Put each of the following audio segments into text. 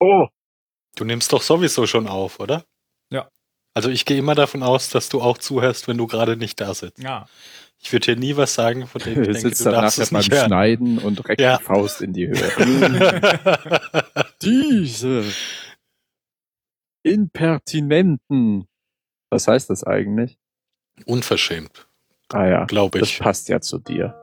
Oh, Du nimmst doch sowieso schon auf, oder? Ja. Also ich gehe immer davon aus, dass du auch zuhörst, wenn du gerade nicht da sitzt. Ja. Ich würde dir nie was sagen, von dem ich denke, sitzt du darfst es beim nicht hören. Schneiden und reckt Ja. die Faust in die Höhe. Diese Impertinenten. Was heißt das eigentlich? Unverschämt, Ah ja, glaube das ich. passt ja zu dir.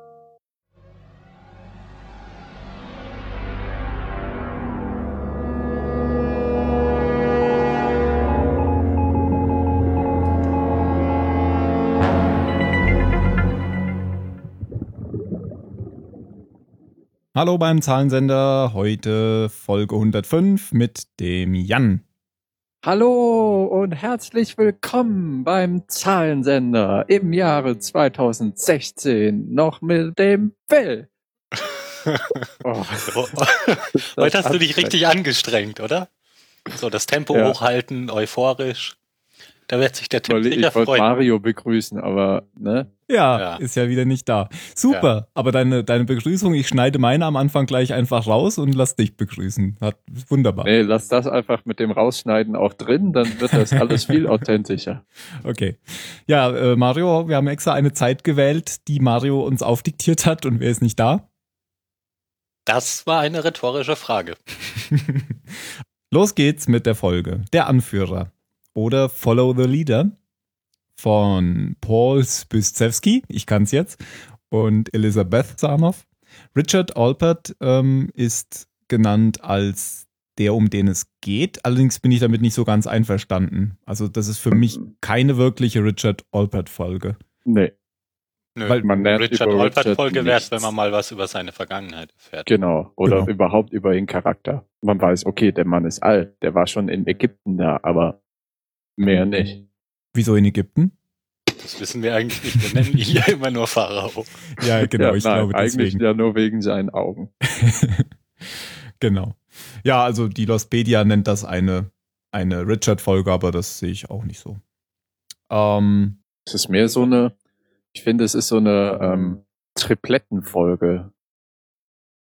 Hallo beim Zahlensender, heute Folge 105 mit dem Jan. Hallo und herzlich willkommen beim Zahlensender im Jahre 2016 noch mit dem Phil. Oh, Heute hast du dich richtig angestrengt, oder? So, das Tempo Ja. hochhalten, euphorisch. Da wird sich der Tipp Ich sicher wollte freuen. Mario begrüßen, aber ne? Ja, Ja. ist ja wieder nicht da. Super, aber deine, deine Begrüßung, ich schneide meine am Anfang gleich einfach raus und lass dich begrüßen. Hat, wunderbar. Nee, lass das einfach mit dem Rausschneiden auch drin, dann wird das alles viel authentischer. Okay. Ja, äh, Mario, wir haben extra eine Zeit gewählt, die Mario uns aufdiktiert hat und wer ist nicht da? Das war eine rhetorische Frage. Los geht's mit der Folge. Der Anführer oder Follow the Leader von Paul Spystewski, ich kann's jetzt, und Elisabeth Sarnoff. Richard Alpert ähm, ist genannt als der, um den es geht. Allerdings bin ich damit nicht so ganz einverstanden. Also das ist für mich keine wirkliche Richard Alpert-Folge. Nee, Nö, Weil man lernt Richard über Olpert Richard Folge wert, nichts. wenn man mal was über seine Vergangenheit erfährt. genau. Oder Genau. überhaupt über den Charakter. Man weiß, okay, der Mann ist alt, der war schon in Ägypten da, aber mehr nicht. Wieso in Ägypten? Das wissen wir eigentlich nicht. Wir nennen ihn ja immer nur Pharao. Ja, genau, ja, ich nein, glaube eigentlich deswegen. ja nur wegen seinen Augen. genau. Ja, also die Lostpedia nennt das eine, eine Richard-Folge, aber das sehe ich auch nicht so. Ähm, Es ist mehr so eine, ich finde, es ist so eine ähm, Triplettenfolge.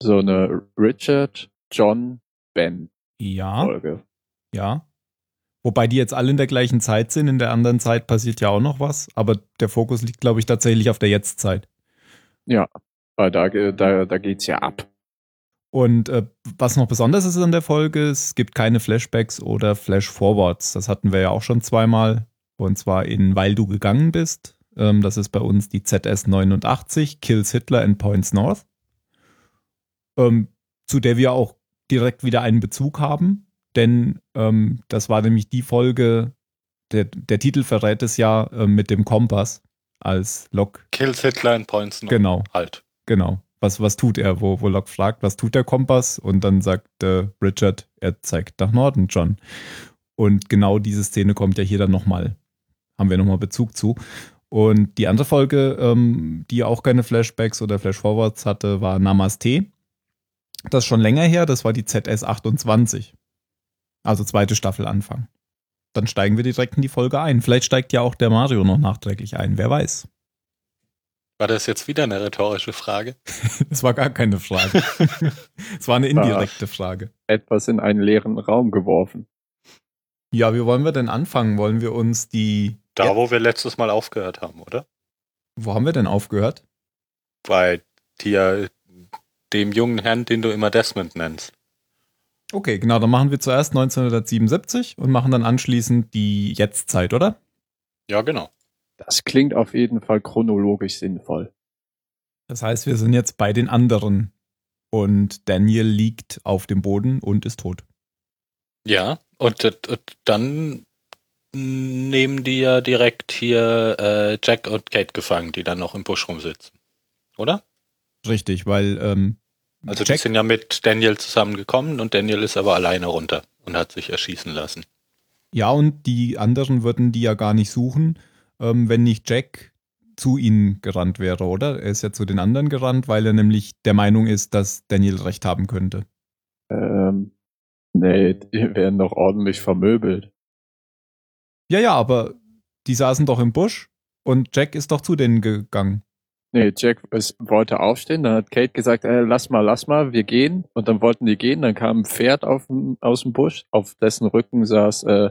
So eine Richard, John, Ben ja, Folge. ja. Wobei die jetzt alle in der gleichen Zeit sind. In der anderen Zeit passiert ja auch noch was. Aber der Fokus liegt, glaube ich, tatsächlich auf der Jetztzeit. Ja, weil da, da, da geht's ja ab. Und äh, was noch besonders ist an der Folge, es gibt keine Flashbacks oder Flashforwards. Das hatten wir ja auch schon zweimal. Und zwar in Weil du gegangen bist. Ähm, das ist bei uns die ZS 89, Kills Hitler and Points North. Ähm, zu der wir auch direkt wieder einen Bezug haben. Denn ähm, das war nämlich die Folge, der, der Titel verrät es ja äh, mit dem Kompass als Lok. Kills Hitler in Points noch. Genau. Halt. Genau. Was, was tut er? Wo, wo Locke fragt, was tut der Kompass? Und dann sagt äh, Richard, er zeigt nach Norden, John. Und genau diese Szene kommt ja hier dann nochmal. Haben wir nochmal Bezug zu. Und die andere Folge, ähm, die auch keine Flashbacks oder Flashforwards hatte, war Namaste. Das ist schon länger her, das war die ZS 28. Also zweite Staffel Anfang. Dann steigen wir direkt in die Folge ein. Vielleicht steigt ja auch der Mario noch nachträglich ein, wer weiß. War das jetzt wieder eine rhetorische Frage? Das war gar keine Frage. Es war eine indirekte Frage. Etwas in einen leeren Raum geworfen. Ja, wie wollen wir denn anfangen? Wollen wir uns die. Da, Ja. wo wir letztes Mal aufgehört haben, oder? Wo haben wir denn aufgehört? Bei dir, dem jungen Herrn, den du immer Desmond nennst. Okay, genau, dann machen wir zuerst 1977 und machen dann anschließend die Jetztzeit, oder? Ja, genau. Das klingt auf jeden Fall chronologisch sinnvoll. Das heißt, wir sind jetzt bei den anderen. Und Daniel liegt auf dem Boden und ist tot. Ja, und, und dann nehmen die ja direkt hier äh, Jack und Kate gefangen, die dann noch im Busch rumsitzen. Oder? Richtig, weil ähm, Also die Jack, sind ja mit Daniel zusammengekommen und Daniel ist aber alleine runter und hat sich erschießen lassen. ja, und die anderen würden die ja gar nicht suchen, ähm, wenn nicht Jack zu ihnen gerannt wäre, oder? Er ist ja zu den anderen gerannt, weil er nämlich der Meinung ist, dass Daniel recht haben könnte. Ähm, Nee, die werden doch ordentlich vermöbelt. Ja, ja, aber die saßen doch im Busch und Jack ist doch zu denen gegangen. Nee, Jack es, wollte aufstehen, dann hat Kate gesagt, äh, lass mal, lass mal, wir gehen. Und dann wollten die gehen, dann kam ein Pferd auf, aus dem Busch, auf dessen Rücken saß äh,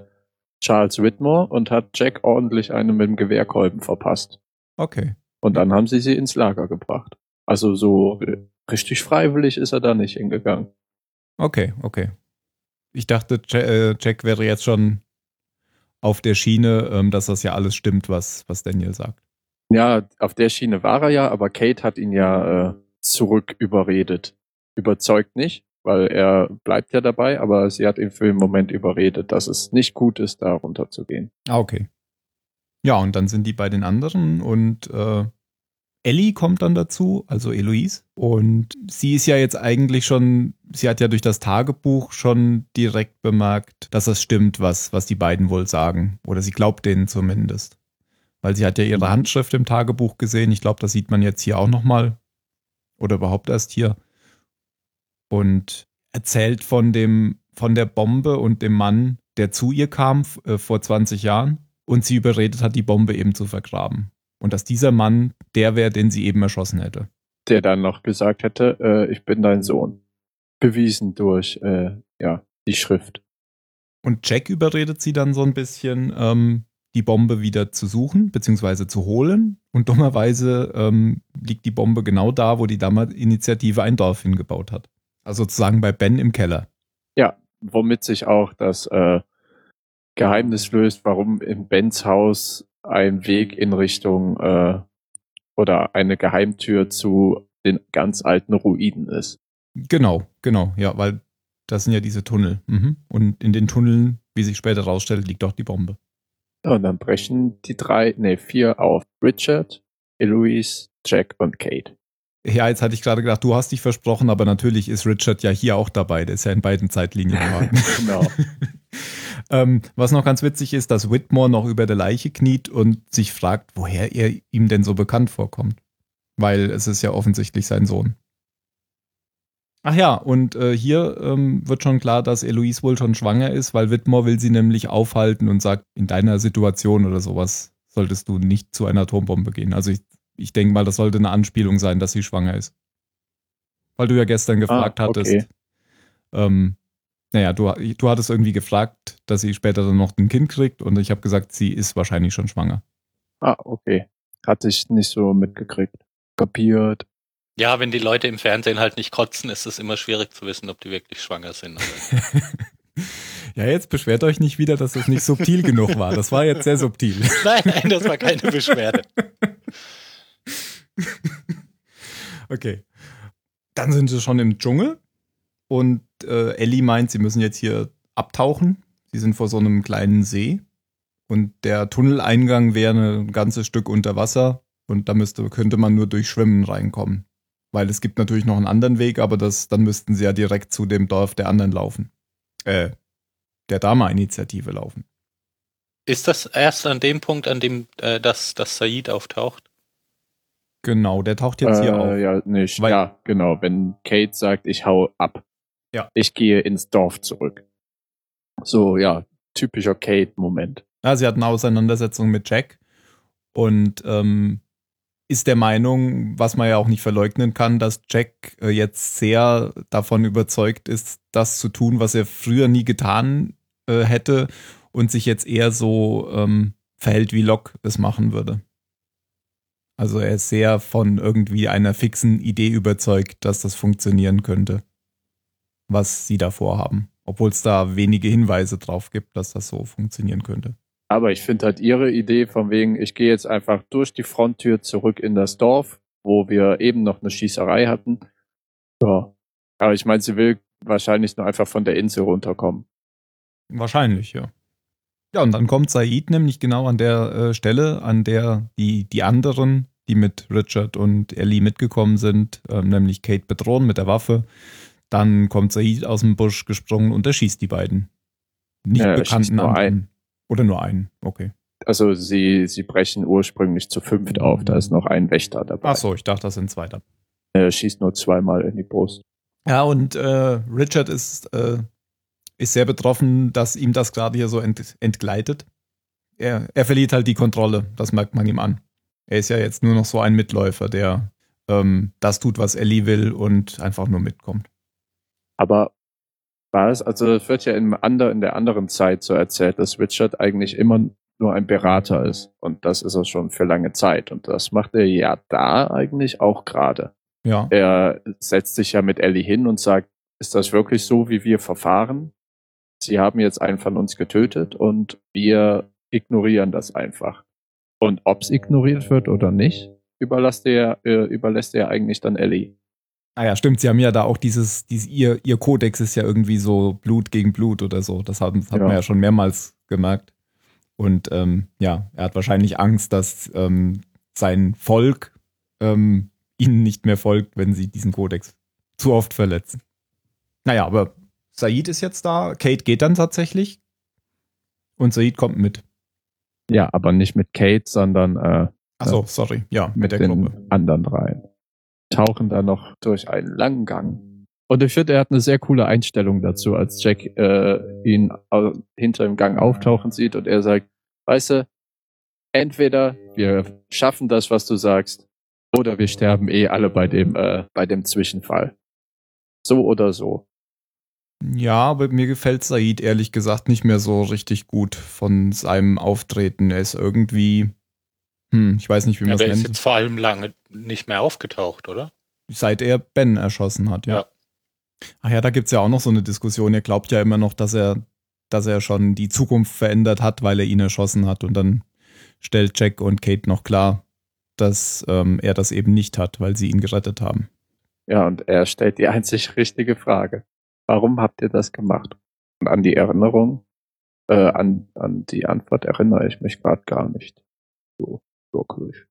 Charles Whitmore und hat Jack ordentlich einen mit dem Gewehrkolben verpasst. Okay. Und dann haben sie sie ins Lager gebracht. Also so äh, richtig freiwillig ist er da nicht hingegangen. Okay, okay. Ich dachte, äh, Jack wäre jetzt schon auf der Schiene, ähm, dass das ja alles stimmt, was, was Daniel sagt. Ja, auf der Schiene war er ja, aber Kate hat ihn ja äh, zurück überredet. Überzeugt nicht, weil er bleibt ja dabei, aber sie hat ihn für den Moment überredet, dass es nicht gut ist, da runterzugehen. Ah, okay. Ja, und dann sind die bei den anderen und äh, Ellie kommt dann dazu, also Eloise. Und sie ist ja jetzt eigentlich schon, sie hat ja durch das Tagebuch schon direkt bemerkt, dass das stimmt, was, was die beiden wohl sagen. Oder sie glaubt denen zumindest. Weil sie hat ja ihre Handschrift im Tagebuch gesehen. Ich glaube, das sieht man jetzt hier auch nochmal. Oder überhaupt erst hier. Und erzählt von dem, von der Bombe und dem Mann, der zu ihr kam äh, vor 20 Jahren und sie überredet hat, die Bombe eben zu vergraben. Und dass dieser Mann der wäre, den sie eben erschossen hätte. Der dann noch gesagt hätte, äh, ich bin dein Sohn. Bewiesen durch, äh, ja, die Schrift. Und Jack überredet sie dann so ein bisschen, ähm, die Bombe wieder zu suchen, beziehungsweise zu holen. Und dummerweise ähm, liegt die Bombe genau da, wo die Dammer-Initiative ein Dorf hingebaut hat. Also sozusagen bei Ben im Keller. Ja, womit sich auch das äh, Geheimnis löst, warum in Bens Haus ein Weg in Richtung äh, oder eine Geheimtür zu den ganz alten Ruinen ist. Genau, genau, ja, weil das sind ja diese Tunnel. Mhm. Und in den Tunneln, wie sich später rausstellt, liegt auch die Bombe. Und dann brechen die drei, nee, vier auf. Richard, Eloise, Jack und Kate. Ja, jetzt hatte ich gerade gedacht, du hast dich versprochen, aber natürlich ist Richard ja hier auch dabei. Der ist ja in beiden Zeitlinien. genau. ähm, was noch ganz witzig ist, dass Whitmore noch über der Leiche kniet und sich fragt, woher er ihm denn so bekannt vorkommt. Weil es ist ja offensichtlich sein Sohn. Ach ja, und äh, hier ähm, wird schon klar, dass Eloise wohl schon schwanger ist, weil Whitmore will sie nämlich aufhalten und sagt, in deiner Situation oder sowas solltest du nicht zu einer Atombombe gehen. Also ich ich denke mal, das sollte eine Anspielung sein, dass sie schwanger ist. Weil du ja gestern gefragt ah, okay. hattest. Ähm, naja, du, du hattest irgendwie gefragt, dass sie später dann noch ein Kind kriegt und ich habe gesagt, sie ist wahrscheinlich schon schwanger. Ah, okay. Hatte ich nicht so mitgekriegt. Kapiert. Ja, wenn die Leute im Fernsehen halt nicht kotzen, ist es immer schwierig zu wissen, ob die wirklich schwanger sind. ja, jetzt beschwert euch nicht wieder, dass das nicht subtil genug war. Das war jetzt sehr subtil. Nein, nein, das war keine Beschwerde. okay. Dann sind sie schon im Dschungel und äh, Ellie meint, sie müssen jetzt hier abtauchen. Sie sind vor so einem kleinen See und der Tunneleingang wäre ein ganzes Stück unter Wasser und da müsste, könnte man nur durch Schwimmen reinkommen. Weil es gibt natürlich noch einen anderen Weg, aber das, dann müssten sie ja direkt zu dem Dorf der anderen laufen. Äh, der Dama-Initiative laufen. Ist das erst an dem Punkt, an dem äh, das, das Said auftaucht? Genau, der taucht jetzt äh, hier auf. Ja, nicht. Weil, ja, genau. Wenn Kate sagt, ich hau ab. Ja. Ich gehe ins Dorf zurück. So, ja, typischer Kate-Moment. Ja, sie hat eine Auseinandersetzung mit Jack und ähm, ist der Meinung, was man ja auch nicht verleugnen kann, dass Jack äh, jetzt sehr davon überzeugt ist, das zu tun, was er früher nie getan äh, hätte und sich jetzt eher so ähm, verhält, wie Locke es machen würde. Also er ist sehr von irgendwie einer fixen Idee überzeugt, dass das funktionieren könnte, was sie da vorhaben. Obwohl es da wenige Hinweise drauf gibt, dass das so funktionieren könnte. Aber ich finde halt ihre Idee von wegen, ich gehe jetzt einfach durch die Fronttür zurück in das Dorf, wo wir eben noch eine Schießerei hatten. Ja. Aber ich meine, sie will wahrscheinlich nur einfach von der Insel runterkommen. Wahrscheinlich, ja. Ja, und dann kommt Said nämlich genau an der äh, Stelle, an der die, die anderen, die mit Richard und Ellie mitgekommen sind, äh, nämlich Kate bedrohen mit der Waffe. Dann kommt Said aus dem Busch gesprungen und erschießt die beiden. Nicht ja, bekannten einen. Oder nur einen, okay. Also sie, sie brechen ursprünglich zu fünft auf, da ist noch ein Wächter dabei. Ach so, ich dachte, das sind zwei da. Er schießt nur zweimal in die Brust. Ja, und äh, Richard ist äh, ist sehr betroffen, dass ihm das gerade hier so ent, entgleitet. Er, er verliert halt die Kontrolle, das merkt man ihm an. Er ist ja jetzt nur noch so ein Mitläufer, der ähm, das tut, was Ellie will und einfach nur mitkommt. Aber war es, also es wird ja in, ander, in der anderen Zeit so erzählt, dass Richard eigentlich immer nur ein Berater ist. Und das ist er schon für lange Zeit. Und das macht er ja da eigentlich auch gerade. Ja. Er setzt sich ja mit Ellie hin und sagt, ist das wirklich so, wie wir verfahren? Sie haben jetzt einen von uns getötet und wir ignorieren das einfach. Und ob es ignoriert wird oder nicht, überlässt er, äh, überlässt er eigentlich dann Ellie. Ah ja, stimmt. Sie haben ja da auch dieses, dieses ihr, ihr Kodex ist ja irgendwie so Blut gegen Blut oder so. Das hat, hat ja. man ja schon mehrmals gemerkt. Und ähm, ja, er hat wahrscheinlich Angst, dass ähm, sein Volk ähm, ihnen nicht mehr folgt, wenn sie diesen Kodex zu oft verletzen. Naja, aber Said ist jetzt da. Kate geht dann tatsächlich. Und Said kommt mit. Ja, aber nicht mit Kate, sondern äh, Achso, sorry. Ja, mit, mit der den Gruppe. anderen dreien. Tauchen da noch durch einen langen Gang. Und ich finde, er hat eine sehr coole Einstellung dazu, als Jack äh, ihn hinter dem Gang auftauchen sieht und er sagt, weißt du, entweder wir schaffen das, was du sagst, oder wir sterben eh alle bei dem, äh, bei dem Zwischenfall. So oder so. Ja, aber mir gefällt Said ehrlich gesagt nicht mehr so richtig gut von seinem Auftreten. Er ist irgendwie, hm, ich weiß nicht, wie man es nennt. Er ist jetzt vor allem lange nicht mehr aufgetaucht, oder? Seit er Ben erschossen hat, ja. ja. Ach ja, da gibt es ja auch noch so eine Diskussion. Er glaubt ja immer noch, dass er, dass er schon die Zukunft verändert hat, weil er ihn erschossen hat. Und dann stellt Jack und Kate noch klar, dass ähm, er das eben nicht hat, weil sie ihn gerettet haben. Ja, und er stellt die einzig richtige Frage. Warum habt ihr das gemacht? Und an die Erinnerung, äh, an, an die Antwort erinnere ich mich gerade gar nicht. So, wirklich.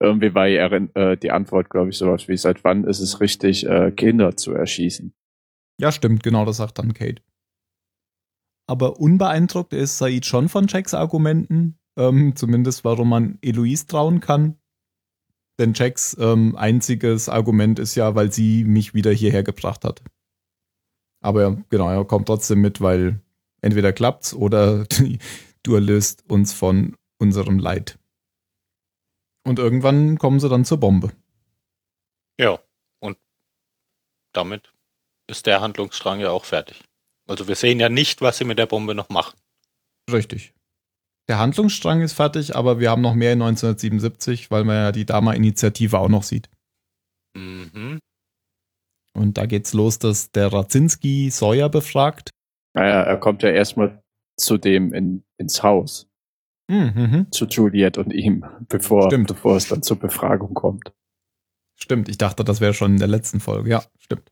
Irgendwie war die, äh, die Antwort, glaube ich, sowas wie, seit wann ist es richtig, äh, Kinder zu erschießen? Ja, stimmt, genau, das sagt dann Kate. Aber unbeeindruckt ist Said schon von Jacks Argumenten, ähm, zumindest warum man Eloise trauen kann. Denn Jacks ähm, einziges Argument ist ja, weil sie mich wieder hierher gebracht hat. Aber genau, er kommt trotzdem mit, weil entweder klappt's oder du erlöst uns von unserem Leid. Und irgendwann kommen sie dann zur Bombe. Ja, und damit ist der Handlungsstrang ja auch fertig. Also wir sehen ja nicht, was sie mit der Bombe noch machen. Richtig. Der Handlungsstrang ist fertig, aber wir haben noch mehr in 1977, weil man ja die Dama-Initiative auch noch sieht. Mhm. Und da geht's los, dass der Radzinski Sawyer befragt. Naja, er kommt ja erstmal zu dem in, ins Haus. Mhm. Zu Juliet und ihm, bevor, stimmt. bevor es dann zur Befragung kommt. Stimmt, ich dachte, das wäre schon in der letzten Folge. Ja, stimmt.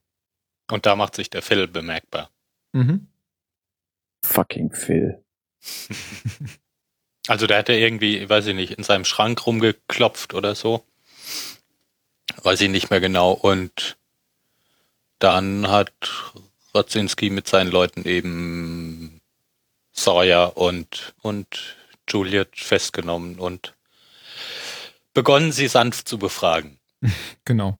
Und da macht sich der Phil bemerkbar. Mhm. Fucking Phil. also der hat ja irgendwie, weiß ich nicht, in seinem Schrank rumgeklopft oder so. Weiß ich nicht mehr genau. Und dann hat Radzinski mit seinen Leuten eben Sawyer und, und Juliet festgenommen und begonnen, sie sanft zu befragen. Genau.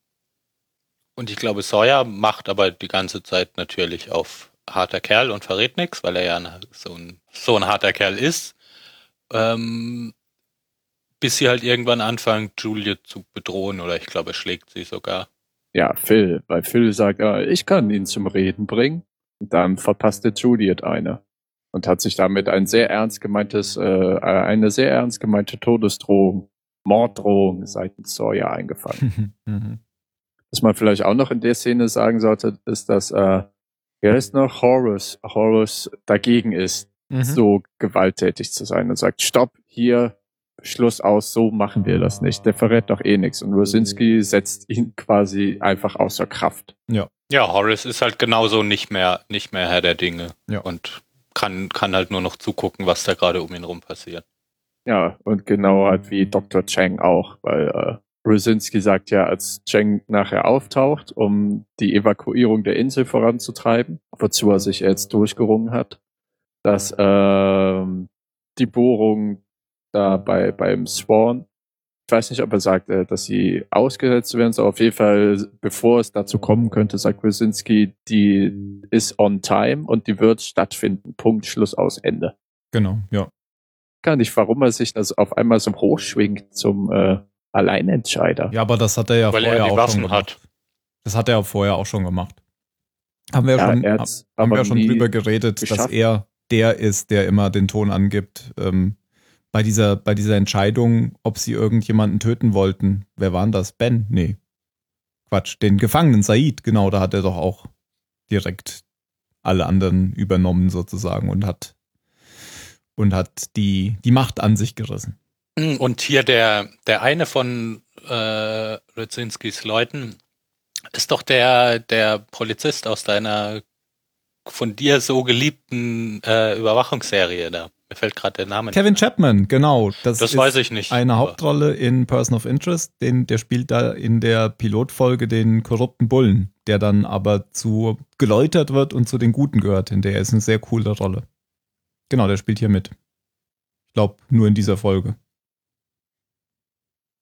Und ich glaube, Sawyer macht aber die ganze Zeit natürlich auf harter Kerl und verrät nichts, weil er ja so ein, so ein harter Kerl ist. Ähm, bis sie halt irgendwann anfangen, Juliet zu bedrohen oder ich glaube, er schlägt sie sogar. Ja, Phil, weil Phil sagt, ah, ich kann ihn zum Reden bringen. Dann verpasste Juliet eine und hat sich damit ein sehr ernst gemeintes, äh, eine sehr ernst gemeinte Todesdrohung, Morddrohung seitens Sawyer eingefangen. Mhm. Was man vielleicht auch noch in der Szene sagen sollte, ist, dass äh, wer ist noch Horus, Horus dagegen ist, Mhm. so gewalttätig zu sein und sagt, stopp, hier, Schluss aus, so machen wir das nicht. Der verrät doch eh nichts. Und Rosinski setzt ihn quasi einfach außer Kraft. Ja. Ja, Horace ist halt genauso nicht mehr, nicht mehr Herr der Dinge. Ja. Und kann, kann halt nur noch zugucken, was da gerade um ihn rum passiert. Ja, und genau halt wie Dr. Chang auch, weil äh, Rosinski sagt ja, als Chang nachher auftaucht, um die Evakuierung der Insel voranzutreiben, wozu er sich jetzt durchgerungen hat, dass ähm, die Bohrung da bei beim Swan ich weiß nicht, ob er sagt, äh, dass sie ausgesetzt werden soll. Auf jeden Fall, bevor es dazu kommen könnte, sagt Krasinski, die ist on time und die wird stattfinden. Punkt, Schluss aus, Ende. Genau, ja. Gar nicht, warum er sich das auf einmal so hochschwingt zum äh, Alleinentscheider. Ja, aber das hat er ja Weil vorher er die auch Waffen schon gemacht. hat. Das hat er vorher auch schon gemacht. Haben wir ja, Ja, schon, haben wir ja schon drüber geredet, dass geschafft. er der ist, der immer den Ton angibt. Ähm, bei dieser, bei dieser Entscheidung, ob sie irgendjemanden töten wollten. Wer waren das? Ben? Nee. Quatsch, den Gefangenen Said, genau, da hat er doch auch direkt alle anderen übernommen sozusagen und hat und hat die, die Macht an sich gerissen. Und hier der, der eine von äh, Rydzinskis Leuten ist doch der, der Polizist aus deiner von dir so geliebten äh, Überwachungsserie da. Mir fällt gerade der Name Kevin. Chapman, genau. Das, Das ist weiß ich nicht. Eine Hauptrolle in Person of Interest, den, der spielt da in der Pilotfolge den korrupten Bullen, der dann aber zu geläutert wird und zu den Guten gehört. In der ist eine sehr coole Rolle. Genau, der spielt hier mit. Ich glaube, nur in dieser Folge.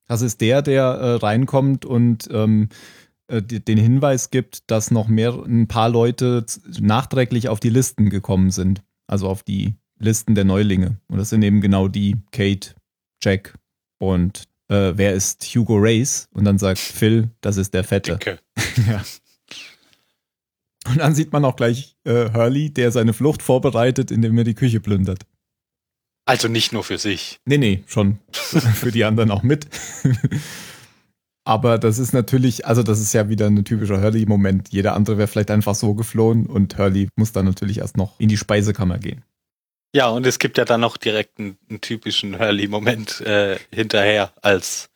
Das ist der, der äh, reinkommt und ähm, äh, den Hinweis gibt, dass noch mehr ein paar Leute nachträglich auf die Listen gekommen sind. Also auf die Listen der Neulinge. Und das sind eben genau die Kate, Jack und äh, wer ist Hugo Race? Und dann sagt Phil, das ist der Fette. Dicke. Ja. Und dann sieht man auch gleich äh, Hurley, der seine Flucht vorbereitet, indem er die Küche plündert. Also nicht nur für sich. Nee, nee, schon für die anderen auch mit. Aber das ist natürlich, also das ist ja wieder ein typischer Hurley-Moment. Jeder andere wäre vielleicht einfach so geflohen und Hurley muss dann natürlich erst noch in die Speisekammer gehen. Ja, und es gibt ja dann noch direkt einen, einen typischen Hurley-Moment äh, hinterher, als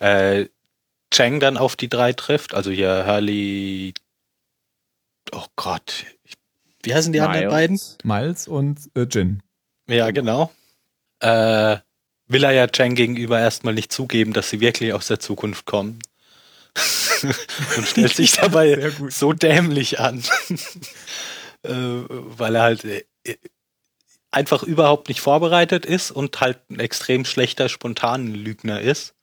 äh, Chang dann auf die drei trifft. Also hier Hurley, oh Gott, wie heißen die anderen beiden? Miles und äh, Jin. Ja, genau. Äh, will er ja Chang gegenüber erstmal nicht zugeben, dass sie wirklich aus der Zukunft kommen. und stellt sich dabei so dämlich an. äh, weil er halt äh, einfach überhaupt nicht vorbereitet ist und halt ein extrem schlechter spontanen Lügner ist.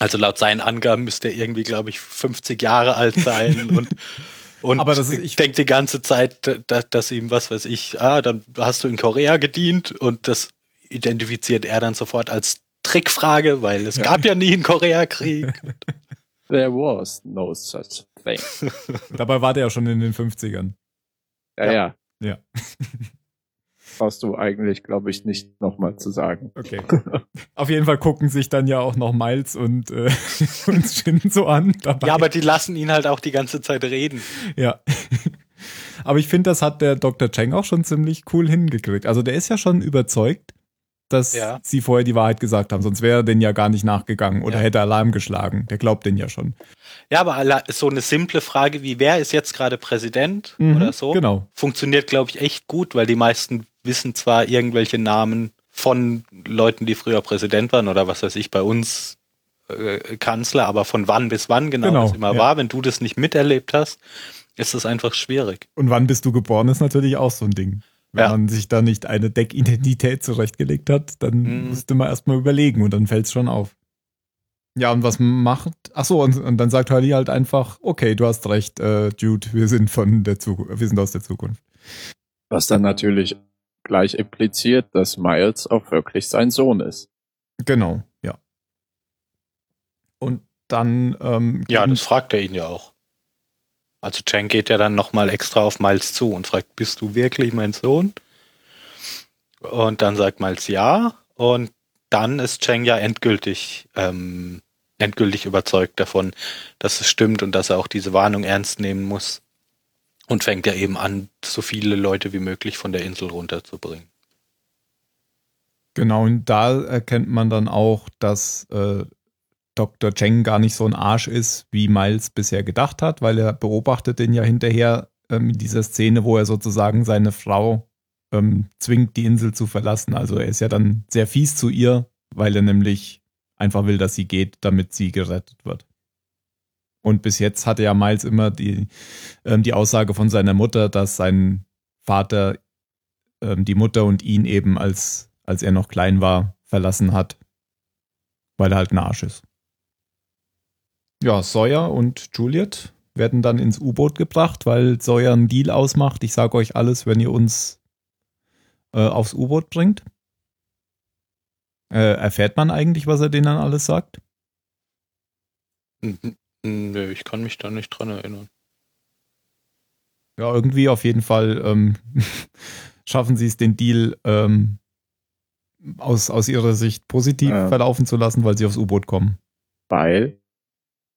Also laut seinen Angaben müsste er irgendwie, glaube ich, 50 Jahre alt sein und und Aber das ist- ich- denkt die ganze Zeit, dass, dass ihm, was weiß ich, ah, dann hast du in Korea gedient und das identifiziert er dann sofort als Trickfrage, weil es Ja. gab ja nie einen Koreakrieg. There was no such thing. Dabei war der ja schon in den 50ern. Ja, Ja. ja. Ja. Brauchst du eigentlich, glaube ich, nicht nochmal zu sagen. Okay. Auf jeden Fall gucken sich dann ja auch noch Miles und, äh, und Shin so an. Dabei. Ja, aber die lassen ihn halt auch die ganze Zeit reden. Ja. Aber ich finde, das hat der Dr. Cheng auch schon ziemlich cool hingekriegt. Also der ist ja schon überzeugt, dass Ja. sie vorher die Wahrheit gesagt haben. Sonst wäre er den ja gar nicht nachgegangen oder Ja. hätte Alarm geschlagen. Der glaubt den ja schon. Ja, aber so eine simple Frage wie, wer ist jetzt gerade Präsident Mhm, oder so, Genau. funktioniert, glaube ich, echt gut, weil die meisten wissen zwar irgendwelche Namen von Leuten, die früher Präsident waren oder was weiß ich, bei uns äh, Kanzler, aber von wann bis wann genau, Genau, das immer ja. war, wenn du das nicht miterlebt hast, ist das einfach schwierig. Und wann bist du geboren, ist natürlich auch so ein Ding. Wenn Ja. man sich da nicht eine Deckidentität zurechtgelegt hat, dann Mhm. musste man erstmal überlegen und dann fällt es schon auf. Ja, und was macht? Ach so, und, und dann sagt Hurley halt einfach, okay, du hast recht, äh, Jude, wir sind von der Zukunft, wir sind aus der Zukunft. Was dann natürlich gleich impliziert, dass Miles auch wirklich sein Sohn ist. Genau, ja. Und dann ähm, Ja, das fragt er ihn ja auch. Also Chang geht ja dann nochmal extra auf Miles zu und fragt, bist du wirklich mein Sohn? Und dann sagt Miles ja. Und dann ist Chang ja endgültig, ähm, endgültig überzeugt davon, dass es stimmt und dass er auch diese Warnung ernst nehmen muss. Und fängt ja eben an, so viele Leute wie möglich von der Insel runterzubringen. Genau, und da erkennt man dann auch, dass äh, Dr. Cheng gar nicht so ein Arsch ist, wie Miles bisher gedacht hat, weil er beobachtet den ja hinterher ähm, in dieser Szene, wo er sozusagen seine Frau ähm, zwingt, die Insel zu verlassen. Also er ist ja dann sehr fies zu ihr, weil er nämlich einfach will, dass sie geht, damit sie gerettet wird. Und bis jetzt hatte ja Miles immer die, ähm, die Aussage von seiner Mutter, dass sein Vater ähm, die Mutter und ihn eben als, als er noch klein war, verlassen hat. weil er halt ein Arsch ist. Ja, Sawyer und Juliet werden dann ins U-Boot gebracht, weil Sawyer einen Deal ausmacht. Ich sage euch alles, wenn ihr uns äh, aufs U-Boot bringt. Äh, erfährt man eigentlich, was er denen dann alles sagt? Nö, ich kann mich da nicht dran erinnern. Ja, irgendwie auf jeden Fall ähm, schaffen sie es, den Deal ähm, aus, aus ihrer Sicht positiv Ja. verlaufen zu lassen, weil sie aufs U-Boot kommen. Weil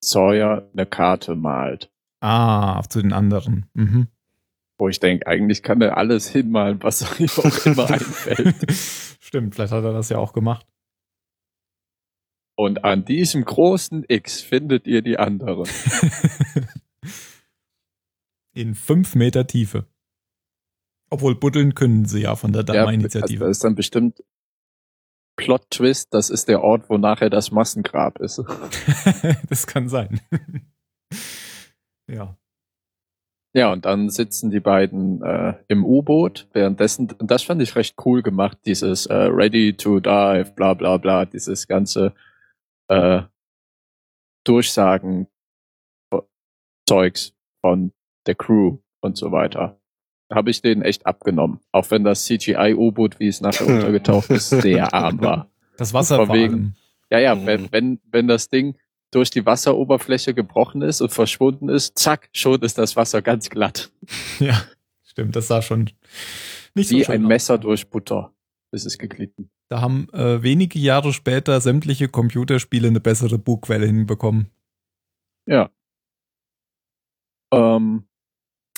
Sawyer eine Karte malt. Ah, zu den anderen. Mhm. Wo ich denke, eigentlich kann er alles hinmalen, was ihm auch immer einfällt. Stimmt, vielleicht hat er das ja auch gemacht. Und an diesem großen X findet ihr die anderen. In fünf Meter Tiefe. Obwohl buddeln können sie ja von der Ja, Dama-Initiative. also das ist dann bestimmt Plot-Twist, das ist der Ort, wo nachher das Massengrab ist. das kann sein. ja. Ja, und dann sitzen die beiden äh, im U-Boot. Währenddessen, und das fand ich recht cool gemacht, dieses äh, Ready to Dive, bla bla bla, dieses ganze äh, Durchsagen Zeugs von der Crew und so weiter. Habe ich denen echt abgenommen. Auch wenn das CGI-U-Boot, wie es nachher untergetaucht ist, sehr arm war. Das Wasser Von vor wegen-. Ja, ja, Mhm. wenn, wenn, wenn das Ding durch die Wasseroberfläche gebrochen ist und verschwunden ist, zack, schon ist das Wasser ganz glatt. Ja, stimmt, das sah schon nicht so Wie schön ein aus. Messer durch Butter ist es geglitten. Da haben äh, wenige Jahre später sämtliche Computerspiele eine bessere Bugquelle hinbekommen. Ja. Ähm,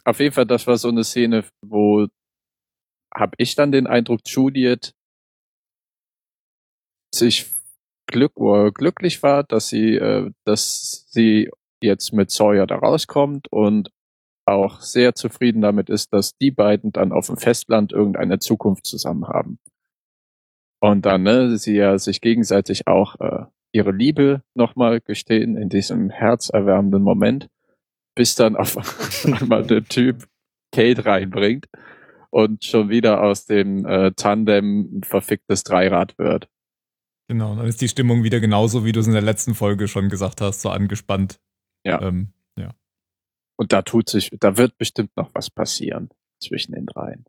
auf jeden Fall, das war so eine Szene, wo habe ich dann den Eindruck, Juliet sich glück, oder glücklich war, dass sie, äh, dass sie jetzt mit Sawyer da rauskommt und auch sehr zufrieden damit ist, dass die beiden dann auf dem Festland irgendeine Zukunft zusammen haben. Und dann, ne, sie ja sich gegenseitig auch äh, ihre Liebe nochmal gestehen in diesem herzerwärmenden Moment, bis dann auf einmal der Typ Kate reinbringt und schon wieder aus dem äh, Tandem ein verficktes Dreirad wird. Genau, dann ist die Stimmung wieder genauso, wie du es in der letzten Folge schon gesagt hast, so angespannt. Ja. Ähm, Und da tut sich, da wird bestimmt noch was passieren zwischen den dreien.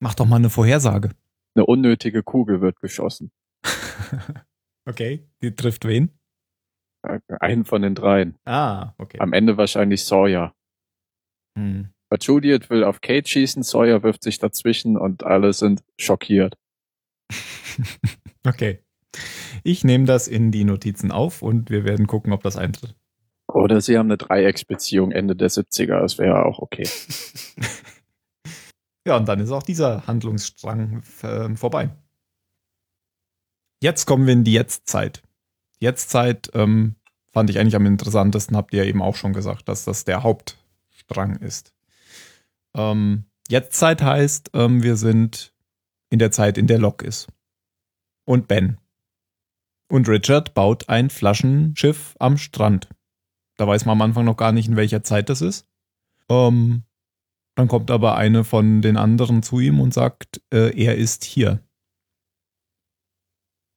mach doch mal eine Vorhersage. Eine unnötige Kugel wird geschossen. okay, die trifft wen? Einen von den dreien. Ah, okay. Am Ende wahrscheinlich Sawyer. Hm. Weil Juliet will auf Kate schießen, Sawyer wirft sich dazwischen und alle sind schockiert. okay. Ich nehme das in die Notizen auf und wir werden gucken, ob das eintritt. Oder sie haben eine Dreiecksbeziehung Ende der 70er, das wäre auch okay. Ja, und dann ist auch dieser Handlungsstrang ähm, vorbei. Jetzt kommen wir in die Jetztzeit. Jetztzeit ähm, fand ich eigentlich am interessantesten, habt ihr ja eben auch schon gesagt, dass das der Hauptstrang ist. Ähm, Jetztzeit heißt, ähm, wir sind in der Zeit, in der Locke ist. Und Ben. Und Richard baut ein Flaschenschiff am Strand. Da weiß man am Anfang noch gar nicht, in welcher Zeit das ist. Ähm, dann kommt aber eine von den anderen zu ihm und sagt, äh, er ist hier.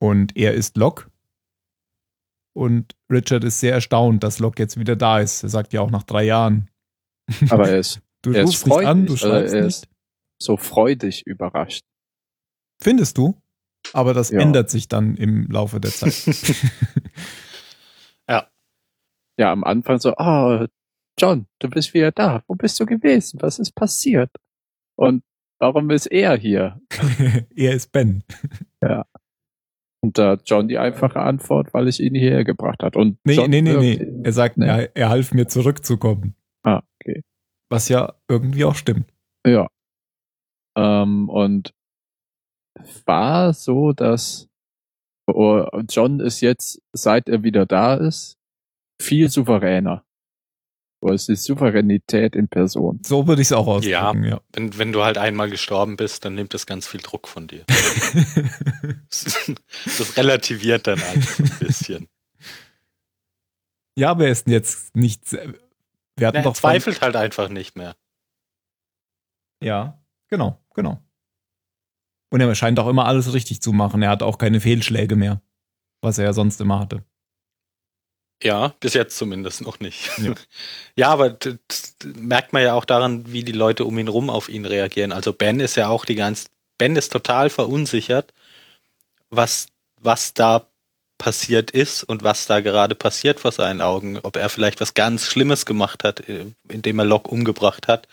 Und er ist Locke. Und Richard ist sehr erstaunt, dass Locke jetzt wieder da ist. Er sagt ja auch nach drei Jahren. Aber er ist Du er ist rufst nicht an, du freudig, schreibst er nicht. ist so freudig überrascht. Findest du? Aber das Ja. ändert sich dann im Laufe der Zeit. Ja, am Anfang so, oh, John, du bist wieder da. Wo bist du gewesen? Was ist passiert? Und warum ist er hier? er ist Ben. Und da hat John die einfache Antwort, weil ich ihn hierher gebracht hat. Und Nee, John nee, nee, nee. Er sagt, Nee. er, er half mir zurückzukommen. Ah, okay. Was ja irgendwie auch stimmt. Ja. Ähm, und war so, dass oh, John ist jetzt, seit er wieder da ist, viel souveräner. So, es ist Souveränität in Person. So würde ich es auch ausdrücken, ja. Wenn, wenn du halt einmal gestorben bist, dann nimmt das ganz viel Druck von dir. Das relativiert dann alles ein bisschen. ja, aber er ist jetzt nicht. Wir hatten Er doch zweifelt halt einfach nicht mehr. Ja, genau, genau. Und er scheint auch immer alles richtig zu machen. Er hat auch keine Fehlschläge mehr. was er ja sonst immer hatte. Ja, bis jetzt zumindest noch nicht. Ja. Ja, aber das merkt man ja auch daran, wie die Leute um ihn rum auf ihn reagieren. Also Ben ist ja auch die ganze, Ben ist total verunsichert, was, was da passiert ist und was da gerade passiert vor seinen Augen. Ob er vielleicht was ganz Schlimmes gemacht hat, äh, indem er Locke umgebracht hat.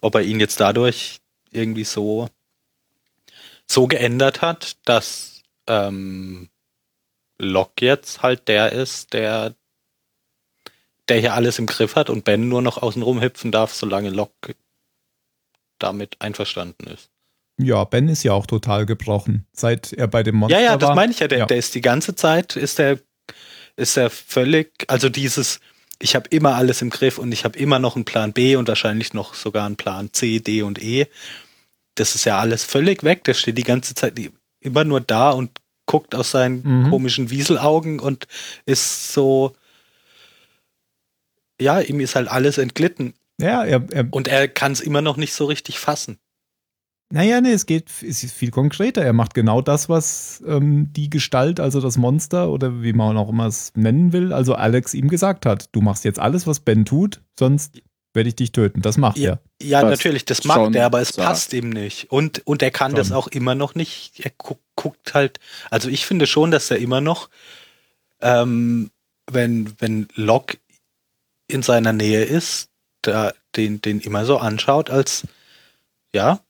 Ob er ihn jetzt dadurch irgendwie so, so geändert hat, dass ähm, Locke jetzt halt der ist, der, der hier alles im Griff hat und Ben nur noch außenrum hüpfen darf, solange Locke damit einverstanden ist. Ja, Ben ist ja auch total gebrochen, seit er bei dem Monster Ja, ja, das war. meine ich ja. Der, Ja. der ist die ganze Zeit, ist der, ist der völlig, also dieses, ich habe immer alles im Griff und ich habe immer noch einen Plan B und wahrscheinlich noch sogar einen Plan C, D und E. Das ist ja alles völlig weg. Der steht die ganze Zeit immer nur da und guckt aus seinen Mhm. komischen Wieselaugen und ist so, ja, ihm ist halt alles entglitten Ja, er, er, und er kann es immer noch nicht so richtig fassen. naja, nee, es geht, es ist viel konkreter. Er macht genau das, was ähm, die Gestalt, also das Monster oder wie man auch immer es nennen will, also Alex ihm gesagt hat. Du machst jetzt alles, was Ben tut, sonst werde ich dich töten. Das macht Ja. er. Ja, Was natürlich, das mag der, aber es sagt. passt ihm nicht. Und, und er kann das John. auch immer noch nicht. Er gu guckt halt, also ich finde schon, dass er immer noch, ähm, wenn, wenn Locke in seiner Nähe ist, da, den, den immer so anschaut, als, ja,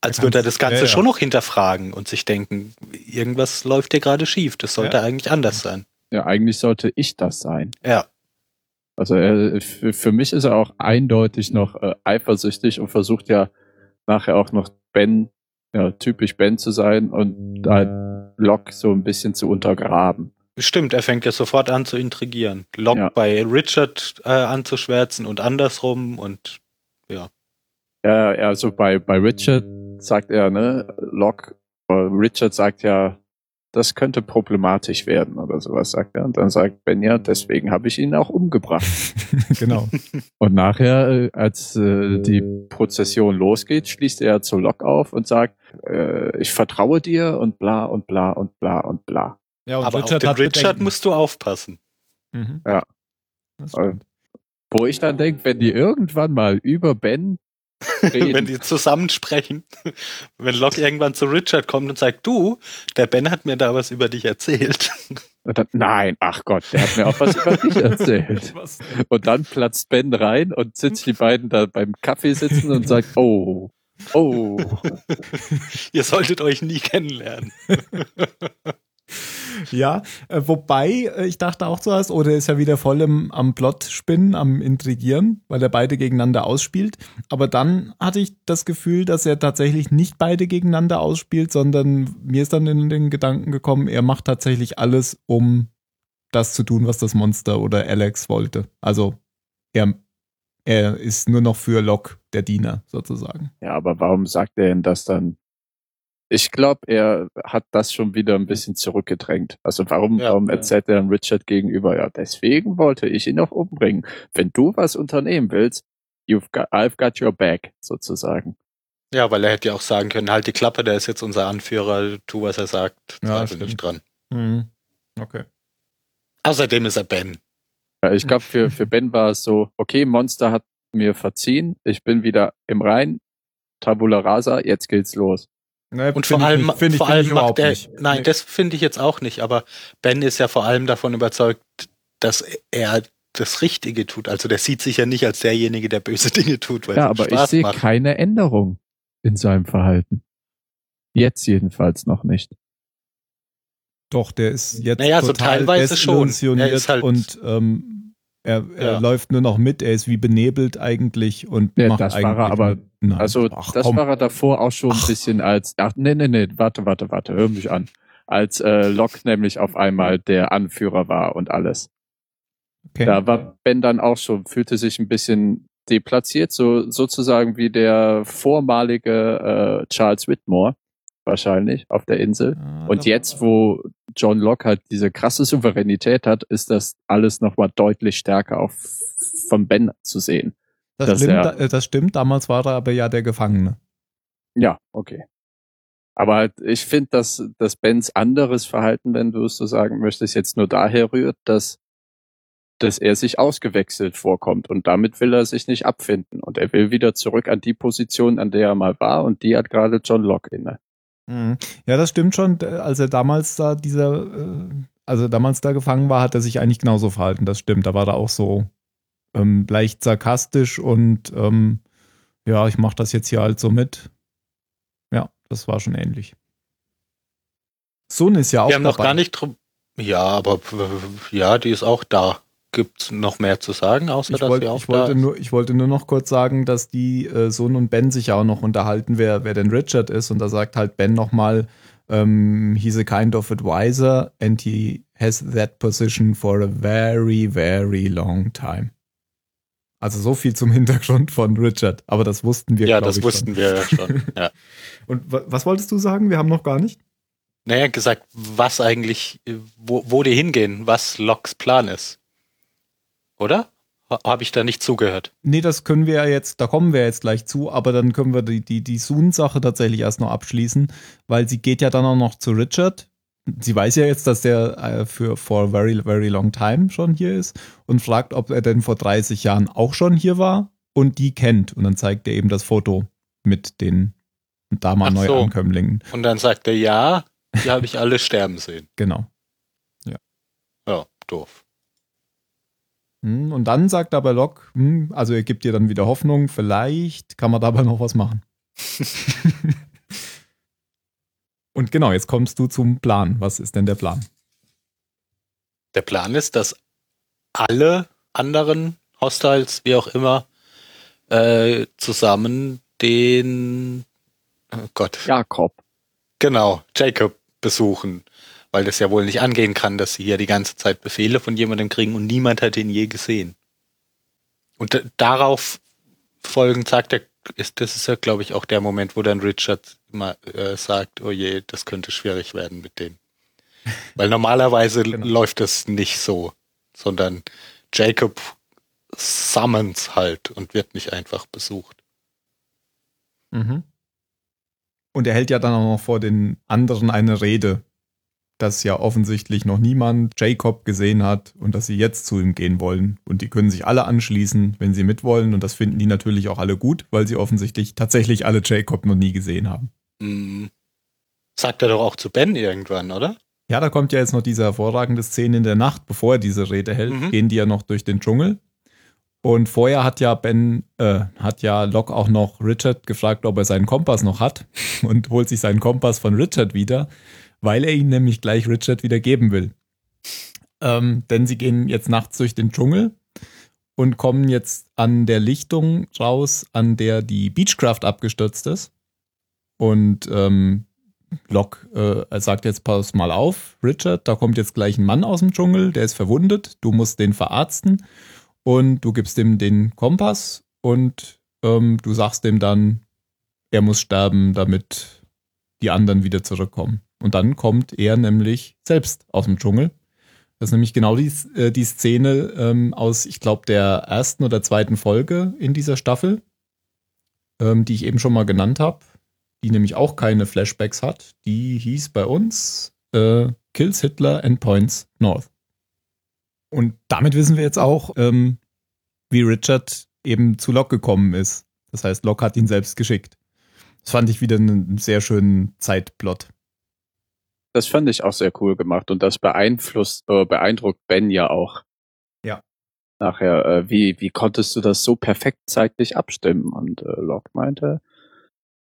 als würde er das Ganze ja, ja. schon noch hinterfragen und sich denken, irgendwas läuft hier gerade schief, das sollte Ja. eigentlich anders sein. Ja, eigentlich sollte ich das sein. Ja, Also er, für, für mich ist er auch eindeutig noch äh, eifersüchtig und versucht ja nachher auch noch Ben, ja, typisch Ben zu sein und da Locke so ein bisschen zu untergraben. Stimmt, er fängt ja sofort an zu intrigieren. Locke Ja. bei Richard äh, anzuschwärzen und andersrum und Ja, also bei, bei Richard sagt er, ne, Locke, Richard sagt ja, das könnte problematisch werden oder sowas, sagt er. Und dann sagt Ben ja, deswegen habe ich ihn auch umgebracht. genau. Und nachher, äh, als äh, die Prozession losgeht, schließt er zu Locke auf und sagt, äh, ich vertraue dir und bla und bla und bla und bla. Ja, und aber auf den Richard musst du aufpassen. Mhm. Ja. Wo ich dann denke, wenn die irgendwann mal über Ben Wenn die zusammensprechen, wenn Locke irgendwann zu Richard kommt und sagt, du, der Ben hat mir da was über dich erzählt. und dann, nein, ach Gott, der hat mir auch was über dich erzählt. Und dann platzt Ben rein und sitzt die beiden da beim Kaffee sitzen und sagt, oh, oh. Ihr solltet euch nie kennenlernen. Ja, äh, wobei äh, ich dachte auch zuerst, oh, der ist ja wieder voll im, am Plot spinnen, am Intrigieren, weil er beide gegeneinander ausspielt. Aber dann hatte ich das Gefühl, dass er tatsächlich nicht beide gegeneinander ausspielt, sondern mir ist dann in den Gedanken gekommen, er macht tatsächlich alles, um das zu tun, was das Monster oder Alex wollte. Also er, er ist nur noch für Locke der Diener sozusagen. Ja, aber warum sagt er denn das dann? Ich glaube, er hat das schon wieder ein bisschen zurückgedrängt. Also warum, Ja, warum ja. erzählt er dann Richard gegenüber? Ja, deswegen wollte ich ihn auch umbringen. Wenn du was unternehmen willst, you've got, I've got your back, sozusagen. Ja, weil er hätte ja auch sagen können, halt die Klappe, der ist jetzt unser Anführer, tu, was er sagt, Ja, zweifel stimmt. nicht dran. Mhm. Okay. Außerdem ist er Ben. Ja, ich glaube, für, für Ben war es so, okay, Monster hat mir verziehen, ich bin wieder im Rhein, Tabula rasa, jetzt geht's los. Ne, Und find vor ich allem, nicht- find ich- vor allem ich macht überhaupt er, nicht. nein, Nee. das finde ich jetzt auch nicht, aber Ben ist ja vor allem davon überzeugt, dass er das Richtige tut. Also der sieht sich ja nicht als derjenige, der böse Dinge tut, weil Ja, aber ich Spaß sehe macht. keine Änderung in seinem Verhalten. Jetzt jedenfalls noch nicht. Doch, der ist jetzt Naja, so total teilweise schon. Er ist halt- und ähm, er, er Ja. läuft nur noch mit, er ist wie benebelt eigentlich und Ja, macht das war eigentlich er aber- Nein. Also Ach, das komm. war er davor auch schon ein Ach. bisschen als, ach nee, nee, nee, warte, warte, warte, hör mich an. Als äh, Locke nämlich auf einmal der Anführer war und alles. okay. Da war Ben dann auch schon, fühlte sich ein bisschen deplatziert, so sozusagen wie der vormalige äh, Charles Whitmore wahrscheinlich auf der Insel. Ja, Und jetzt, wo John Locke halt diese krasse Souveränität hat, ist das alles nochmal deutlich stärker auf von Ben zu sehen. das, stimmt, er- das stimmt, damals war er aber ja der Gefangene. Ja, okay. Aber ich finde, dass, dass Bens anderes Verhalten, wenn du es so sagen möchtest, jetzt nur daher rührt, dass, dass er sich ausgewechselt vorkommt und damit will er sich nicht abfinden und er will wieder zurück an die Position, an der er mal war und die hat gerade John Locke inne. Mhm. Ja, das stimmt schon. Als er damals da dieser, also damals da gefangen war, hat er sich eigentlich genauso verhalten. Das stimmt. Da war er auch so ähm, leicht sarkastisch und ähm, ja, ich mache das jetzt hier halt so mit. Ja, das war schon ähnlich. Sohn ist ja auch. Wir haben dabei. noch gar nicht drum. Ja, aber ja, die ist auch da. Gibt es noch mehr zu sagen, außer ich dass wollt, sie auch ich wollte nur, Ich wollte nur noch kurz sagen, dass die äh, Sohn und Ben sich ja auch noch unterhalten, wer, wer denn Richard ist. Und da sagt halt Ben nochmal, ähm, he's a kind of advisor and he has that position for a very, very long time. Also so viel zum Hintergrund von Richard. Aber das wussten wir, Ja, das wussten schon. wir ja schon. Ja. Und was wolltest du sagen? Wir haben noch gar nicht. Naja, gesagt, was eigentlich, wo, wo die hingehen, was Locks Plan ist. Oder? Habe ich da nicht zugehört? Nee, das können wir ja jetzt, da kommen wir jetzt gleich zu, aber dann können wir die, die, die Soon-Sache tatsächlich erst noch abschließen, weil sie geht ja dann auch noch zu Richard. Sie weiß ja jetzt, dass der äh, für for a very, very long time schon hier ist und fragt, ob er denn vor 30 Jahren auch schon hier war und die kennt. Und dann zeigt er eben das Foto mit den damals so. Neuankömmlingen. Und dann sagt er, ja, die habe ich alle sterben sehen. Genau. Ja, doof. Hm, Und dann sagt aber Locke, hm, also er gibt dir dann wieder Hoffnung, vielleicht kann man dabei noch was machen. Und genau, jetzt kommst du zum Plan. Was ist denn der Plan? Der Plan ist, dass alle anderen Hostiles, wie auch immer, äh, zusammen den oh Gott, Jakob. genau, Jacob besuchen. Weil das ja wohl nicht angehen kann, dass sie hier die ganze Zeit Befehle von jemandem kriegen und niemand hat ihn je gesehen. Und da- darauf folgend sagt er, ist, das ist ja, glaube ich, auch der Moment, wo dann Richard immer äh, sagt, oh je, das könnte schwierig werden mit dem. Weil normalerweise Genau. läuft das nicht so, sondern Jacob summons halt und wird nicht einfach besucht. Mhm. Und er hält ja dann auch noch vor den anderen eine Rede, dass ja offensichtlich noch niemand Jacob gesehen hat und dass sie jetzt zu ihm gehen wollen. Und die können sich alle anschließen, wenn sie mitwollen. Und das finden die natürlich auch alle gut, weil sie offensichtlich tatsächlich alle Jacob noch nie gesehen haben. Hm. Sagt er doch auch zu Ben irgendwann, oder? Ja, da kommt ja jetzt noch diese hervorragende Szene in der Nacht, bevor er diese Rede hält, Mhm. gehen die ja noch durch den Dschungel. Und vorher hat ja Ben, äh, hat ja Locke auch noch Richard gefragt, ob er seinen Kompass noch hat und holt sich seinen Kompass von Richard wieder, weil er ihn nämlich gleich Richard wieder geben will. Ähm, denn sie gehen jetzt nachts durch den Dschungel und kommen jetzt an der Lichtung raus, an der die Beechcraft abgestürzt ist. Und ähm, Locke äh, sagt jetzt, pass mal auf, Richard, da kommt jetzt gleich ein Mann aus dem Dschungel, der ist verwundet, du musst den verarzten und du gibst ihm den Kompass und ähm, du sagst ihm dann, er muss sterben, damit die anderen wieder zurückkommen. Und dann kommt er nämlich selbst aus dem Dschungel. Das ist nämlich genau die, äh, die Szene ähm, aus, ich glaube, der ersten oder zweiten Folge in dieser Staffel, ähm, die ich eben schon mal genannt habe die nämlich auch keine Flashbacks hat. Die hieß bei uns äh, Kills Hitler and Points North. Und damit wissen wir jetzt auch, ähm, wie Richard eben zu Locke gekommen ist. Das heißt, Locke hat ihn selbst geschickt. Das fand ich wieder einen sehr schönen Zeitplot. Das fand ich auch sehr cool gemacht und das beeinflusst, äh, beeindruckt Ben ja auch. Ja. Nachher, äh, wie, wie konntest du das so perfekt zeitlich abstimmen? Und äh, Locke meinte,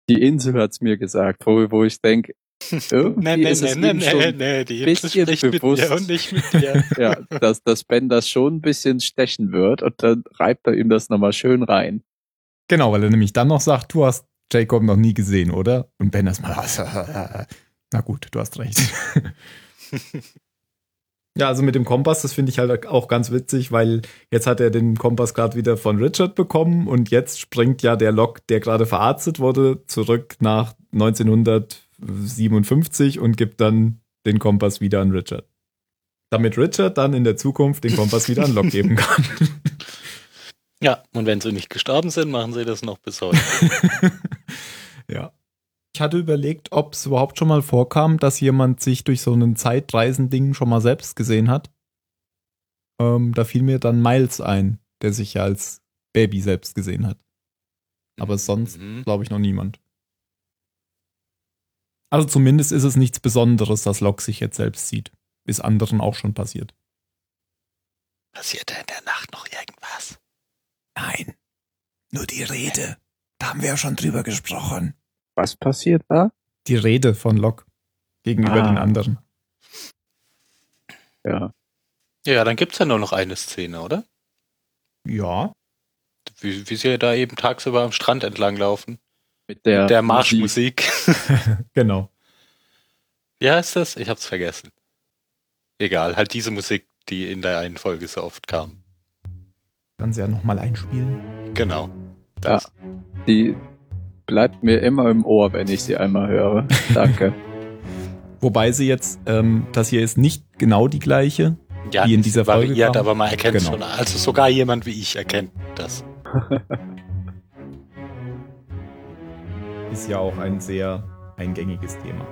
die Insel hat's mir gesagt, wo, wo ich denke, irgendwie ist es ihm schon nee, die spricht mit bewusst. mir und nicht mit dir. ja, dass, dass Ben das schon ein bisschen stechen wird und dann reibt er ihm das nochmal schön rein. Genau, weil er nämlich dann noch sagt, du hast Jacob noch nie gesehen, oder? Und Ben erstmal, na gut, du hast recht. ja, also mit dem Kompass, das finde ich halt auch ganz witzig, weil jetzt hat er den Kompass gerade wieder von Richard bekommen und jetzt springt ja der Lok, der gerade verarztet wurde, zurück nach 1957 und gibt dann den Kompass wieder an Richard. Damit Richard dann in der Zukunft den Kompass wieder an Lok geben kann. Ja, und wenn sie nicht gestorben sind, machen sie das noch bis heute. ja. Ich hatte überlegt, ob es überhaupt schon mal vorkam, dass jemand sich durch so einen Zeitreisending schon mal selbst gesehen hat. Ähm, da fiel mir dann Miles ein, der sich ja als Baby selbst gesehen hat. Aber sonst Mhm. glaube ich noch niemand. Also zumindest ist es nichts Besonderes, dass Locke sich jetzt selbst sieht. Ist anderen auch schon passiert. Passiert da in der Nacht noch irgendwas? Nein, nur die Rede. Da haben wir ja schon drüber gesprochen. Was passiert da? Die Rede von Locke gegenüber Ah. den anderen. Ja. Ja, dann gibt's ja nur noch eine Szene, oder? Ja. Wie, wie sie da eben tagsüber am Strand entlang laufen. Mit der, Der Musik. Marschmusik. Genau. Wie heißt das? Ich hab's vergessen. Egal, halt diese Musik, die in der einen Folge so oft kam. Kann sie ja nochmal einspielen. Genau. Ja, die bleibt mir immer im Ohr, wenn ich sie einmal höre. Danke. Wobei sie jetzt, ähm, das hier ist nicht genau die gleiche. Ja, die in dieser Folge variiert, kam. aber man erkennt es Genau. schon. Also sogar jemand wie ich erkennt das. Ist ja auch ein sehr eingängiges Thema.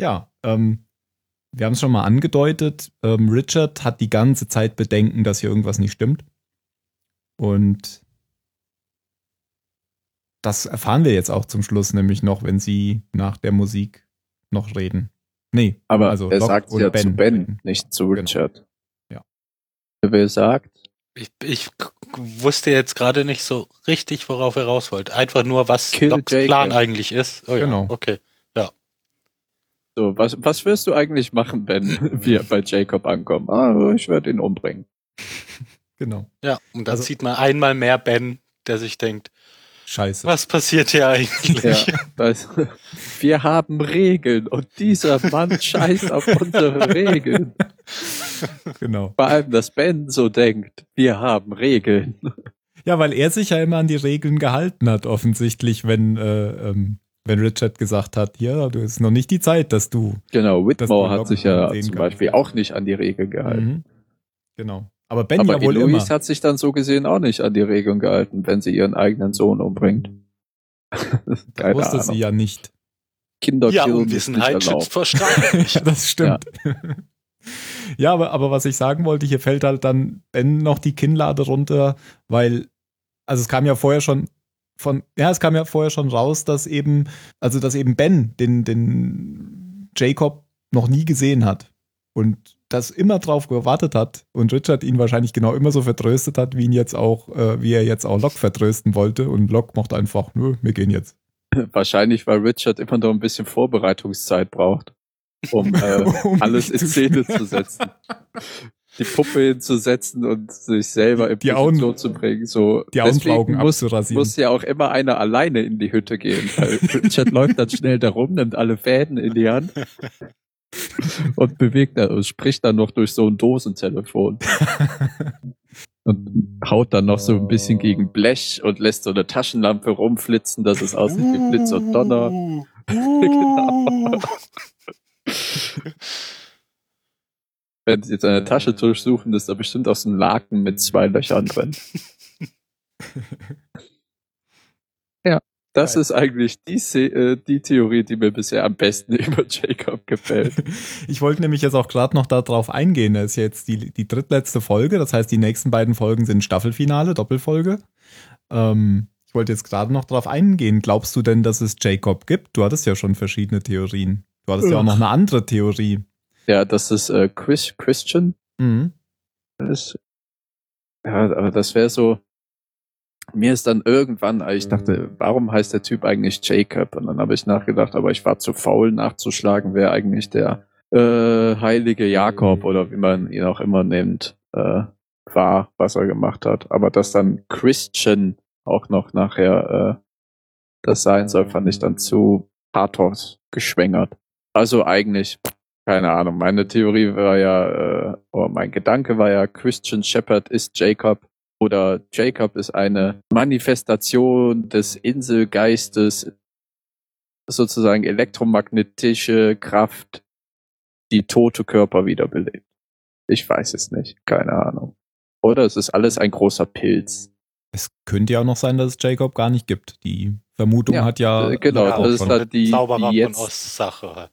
Ja, ähm, wir haben es schon mal angedeutet. Ähm, Richard hat die ganze Zeit Bedenken, dass hier irgendwas nicht stimmt. Und das erfahren wir jetzt auch zum Schluss, nämlich noch, wenn sie nach der Musik noch reden. Nee, Aber Also er Locke sagt ja zu Ben. Ben, nicht zu Genau. Richard. Ja. Wer sagt, Ich, ich wusste jetzt gerade nicht so richtig, worauf er raus wollte. Einfach nur, was Kill Locks. Plan eigentlich ist. Oh ja, Genau. okay. So, was, was wirst du eigentlich machen, wenn wir bei Jacob ankommen? Ah, ich werde ihn umbringen. genau. Ja, und dann Also- sieht man einmal mehr Ben, der sich denkt, Scheiße. was passiert hier eigentlich? Ja, das, wir haben Regeln und dieser Mann scheißt auf unsere Regeln. Genau. Vor allem, dass Ben so denkt, wir haben Regeln. Ja, weil er sich ja immer an die Regeln gehalten hat, offensichtlich, wenn, äh, ähm, wenn Richard gesagt hat, ja, du ist noch nicht die Zeit, dass du. Genau, Whitmore hat sich ja zum kann. Beispiel auch nicht an die Regeln gehalten. Mhm. Genau. Aber Ben Aber ja wohl immer. Eloise hat sich dann so gesehen auch nicht an die Regeln gehalten, wenn sie ihren eigenen Sohn umbringt. Das Keine wusste Ahnung. sie ja nicht. Kinder Ja, Unwissenheit schützt vor Strafe. ja, das stimmt. Ja, aber, aber was ich sagen wollte, hier fällt halt dann Ben noch die Kinnlade runter, weil, also es kam ja vorher schon von, ja, es kam ja vorher schon raus, dass eben, also dass eben Ben den, den Jacob noch nie gesehen hat und das immer drauf gewartet hat und Richard ihn wahrscheinlich genau immer so vertröstet hat, wie ihn jetzt auch, äh, wie er jetzt auch Locke vertrösten wollte und Locke macht einfach, nö, wir gehen jetzt. Wahrscheinlich, weil Richard immer noch ein bisschen Vorbereitungszeit braucht, um äh, Um alles in Szene zu setzen. Die Puppe hinzusetzen und sich selber in Die Augen- Position zu bringen. So, Die Augenbrauen muss, abzurasieren. muss ja auch immer einer alleine in die Hütte gehen. Weil Richard läuft dann schnell darum, nimmt alle Fäden in die Hand und bewegt dann und spricht dann noch durch so ein Dosentelefon. Und haut dann noch so ein bisschen gegen Blech und lässt so eine Taschenlampe rumflitzen, dass es aussieht wie Blitz und Donner. Genau. Wenn Sie jetzt eine Tasche durchsuchen, ist da bestimmt auch so ein Laken mit zwei Löchern drin. ja, das Geil. ist eigentlich die, äh, die Theorie, die mir bisher am besten über Jacob gefällt. Ich wollte nämlich jetzt auch gerade noch darauf eingehen. Das ist jetzt die, die drittletzte Folge. Das heißt, die nächsten beiden Folgen sind Staffelfinale, Doppelfolge. Ähm, ich wollte jetzt gerade noch darauf eingehen. Glaubst du denn, dass es Jacob gibt? Du hattest ja schon verschiedene Theorien. Du hattest ja auch noch eine andere Theorie. Ja, dass es äh, Chris Christian Mhm. ist. Ja, aber das wäre so. Mir ist dann irgendwann, ich dachte, warum heißt der Typ eigentlich Jacob? Und dann habe ich nachgedacht, aber ich war zu faul nachzuschlagen, wer eigentlich der äh, heilige Jakob oder wie man ihn auch immer nennt, äh, war, was er gemacht hat. Aber dass dann Christian auch noch nachher äh, das sein soll, fand ich dann zu Pathos geschwängert. Also eigentlich, keine Ahnung, meine Theorie war ja, äh, oder mein Gedanke war ja, Christian Shepherd ist Jacob oder Jacob ist eine Manifestation des Inselgeistes, sozusagen elektromagnetische Kraft die tote Körper wiederbelebt. Ich weiß es nicht, keine Ahnung. Oder es ist alles ein großer Pilz. Es könnte ja auch noch sein, dass es Jacob gar nicht gibt. Die Vermutung Ja, hat ja. äh, genau, das ist halt die, Zauberer die von jetzt, Ostsache.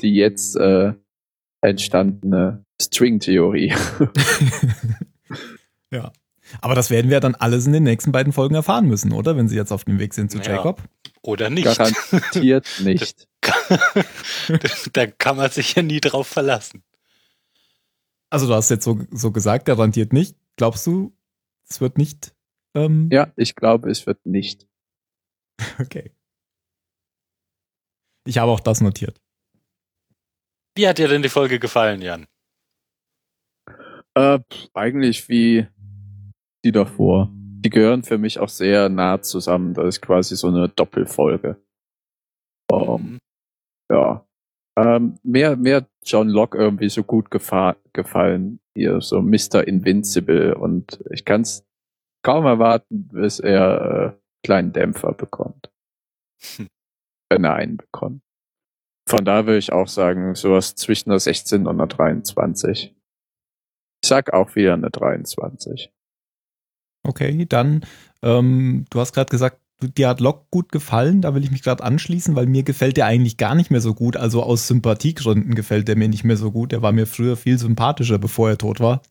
Die jetzt äh, entstandene String-Theorie. ja. Aber das werden wir dann alles in den nächsten beiden Folgen erfahren müssen, oder? Wenn sie jetzt auf dem Weg sind zu Ja. Jacob. Oder nicht. Garantiert nicht. da kann man sich ja nie drauf verlassen. Also du hast jetzt so, so gesagt, garantiert nicht. Glaubst du, es wird nicht? Ähm, Ja, ich glaube, es wird nicht. Okay. Ich habe auch das notiert. Wie hat dir denn die Folge gefallen, Jan? Äh, eigentlich wie die davor. Die gehören für mich auch sehr nah zusammen. Das ist quasi so eine Doppelfolge. Um, ja. Ähm, mir hat John Locke irgendwie so gut gefa gefallen. Hier so Mr. Invincible und ich kann es kaum erwarten, bis er äh, kleinen Dämpfer bekommt. Hm. Wenn er einen bekommt. Von da würde ich auch sagen, sowas zwischen der 16 und der 23. Ich sag auch wieder eine 23. Okay, dann, ähm, du hast gerade gesagt, dir hat Locke gut gefallen. Da will ich mich gerade anschließen, weil mir gefällt der eigentlich gar nicht mehr so gut. Also aus Sympathiegründen gefällt der mir nicht mehr so gut. Der war mir früher viel sympathischer, bevor er tot war.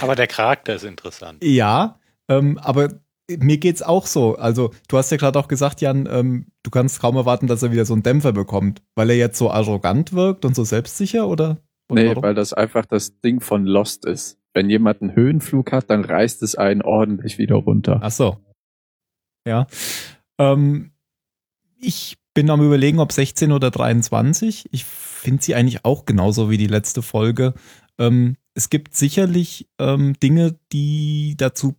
Aber der Charakter ist interessant. Ja, ähm, aber mir geht's auch so. Also, du hast ja gerade auch gesagt, Jan, ähm, du kannst kaum erwarten, dass er wieder so einen Dämpfer bekommt, weil er jetzt so arrogant wirkt und so selbstsicher, oder? oder Nee, warum? weil das einfach das Ding von Lost ist. Wenn jemand einen Höhenflug hat, dann reißt es einen ordentlich wieder runter. Ach so. Ja. Ähm, ich bin am überlegen, ob 16 oder 23. Ich finde sie eigentlich auch genauso wie die letzte Folge. Ähm, es gibt sicherlich ähm, Dinge, die dazu,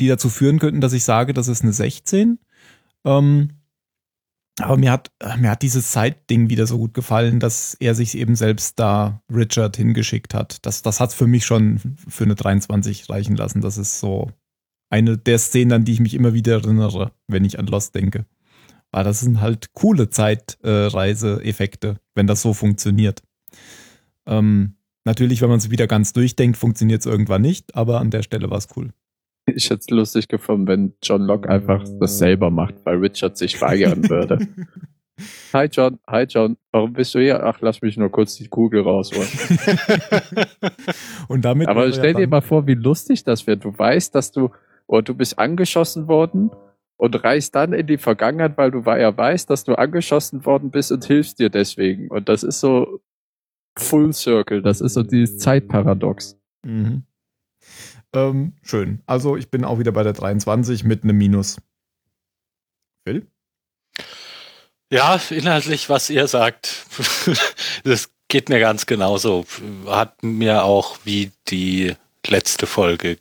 die dazu führen könnten, dass ich sage, das ist eine 16. Ähm, aber mir hat, mir hat dieses Zeitding wieder so gut gefallen, dass er sich eben selbst da Richard hingeschickt hat. Das, das hat für mich schon für eine 23 reichen lassen. Das ist so eine der Szenen, an die ich mich immer wieder erinnere, wenn ich an Lost denke. Aber das sind halt coole Zeitreise-Effekte, wenn das so funktioniert. Ähm, natürlich, wenn man es wieder ganz durchdenkt, funktioniert es irgendwann nicht, aber an der Stelle war es cool. Ich hätte es lustig gefunden, wenn John Locke einfach das selber macht, weil Richard sich weigern würde. Hi John, hi John, warum bist du hier? Ach, lass mich nur kurz die Kugel rausholen. Und damit Aber stell dir mal vor, wie lustig das wird. Du weißt, dass du, oder du bist angeschossen worden und reist dann in die Vergangenheit, weil du ja weißt, dass du angeschossen worden bist und hilfst dir deswegen. Und das ist so Full Circle, das ist so dieses Zeitparadox. Mhm. Ähm, schön. Also ich bin auch wieder bei der 23 mit einem Minus. Phil? Ja, inhaltlich, was ihr sagt, das geht mir ganz genauso. Hat mir auch wie die letzte Folge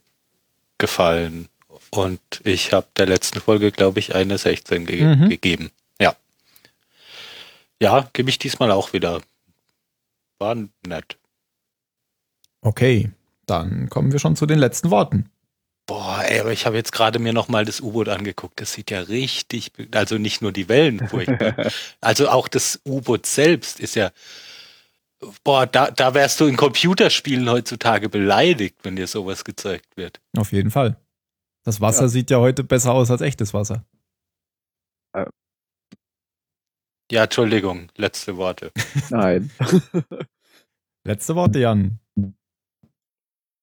gefallen. Und ich habe der letzten Folge, glaube ich, eine 16 ge Mhm. gegeben. Ja. Ja, gebe ich diesmal auch wieder. War nett. Okay, dann kommen wir schon zu den letzten Worten. Boah, ey, aber ich habe jetzt gerade mir nochmal das U-Boot angeguckt. Das sieht ja richtig, also nicht nur die Wellen furchtbar. also auch das U-Boot selbst ist ja, boah, da, da wärst du in Computerspielen heutzutage beleidigt, wenn dir sowas gezeigt wird. Auf jeden Fall. Das Wasser Ja. sieht ja heute besser aus als echtes Wasser. Ja, Entschuldigung, letzte Worte. Nein. Letzte Worte, Jan.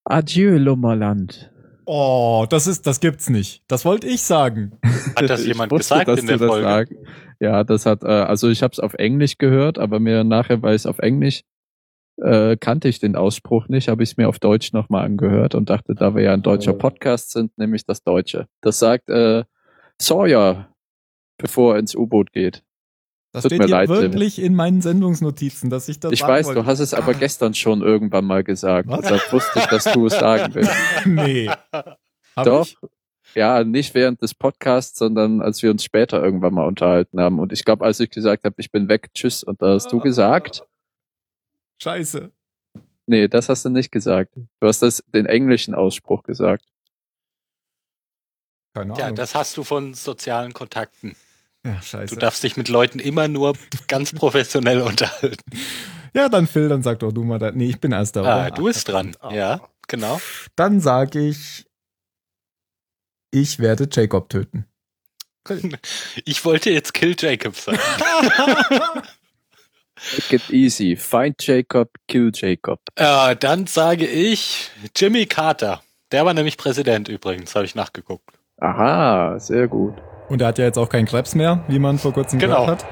Adieu, Lummerland. Oh, das ist, das gibt's nicht. Das wollte ich sagen. Hat das jemand wusste, gesagt dass in der das Folge? sagen. Ja, das hat, äh, also ich habe es auf Englisch gehört, aber mir nachher, weil es auf Englisch äh, kannte ich den Ausspruch nicht, habe ich es mir auf Deutsch nochmal angehört und dachte, da wir ja ein deutscher Podcast sind, nehme ich das Deutsche. Das sagt äh, Sawyer, bevor er ins U-Boot geht. Das Tut steht mir hier leid, Tim. wirklich in meinen Sendungsnotizen, dass ich das ich weiß, wollte. du hast es aber gestern schon irgendwann mal gesagt. Was? Da wusste ich, dass du es sagen willst. nee. Hab Doch. Ich? Ja, nicht während des Podcasts, sondern als wir uns später irgendwann mal unterhalten haben. Und ich glaube, als ich gesagt habe, ich bin weg, tschüss, und da hast du gesagt, Scheiße. nee, das hast du nicht gesagt. Du hast das, den englischen Ausspruch gesagt. Keine Ja, Ahnung. das hast du von sozialen Kontakten. Ja, scheiße. Du darfst dich mit Leuten immer nur ganz professionell unterhalten. Ja, dann Phil, dann sag doch du mal. Da. Nee, ich bin erster. Ah, oder? du bist dran. Ja, genau. Dann sage ich, ich werde Jacob töten. Ich wollte jetzt Kill Jacob sagen. Make it easy. Find Jacob, kill Jacob. äh, dann sage ich Jimmy Carter. Der war nämlich Präsident übrigens, habe ich nachgeguckt. Aha, sehr gut. Und er hat ja jetzt auch keinen Krebs mehr, wie man vor kurzem Genau. gehört hat.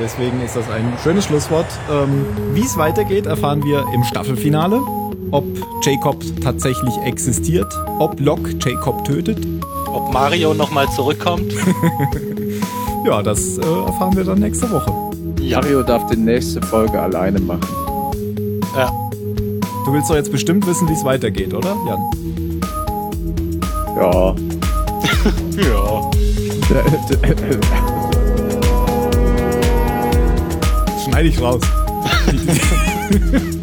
Deswegen ist das ein schönes Schlusswort. Ähm, wie es weitergeht, erfahren wir im Staffelfinale. Ob Jacob tatsächlich existiert, ob Locke Jacob tötet. Ob Mario nochmal zurückkommt? Ja, das äh, erfahren wir dann nächste Woche. Ja. Mario darf die nächste Folge alleine machen. ja. Du willst doch jetzt bestimmt wissen, wie es weitergeht, oder, Jan? Ja. Ja. Schneide ich raus.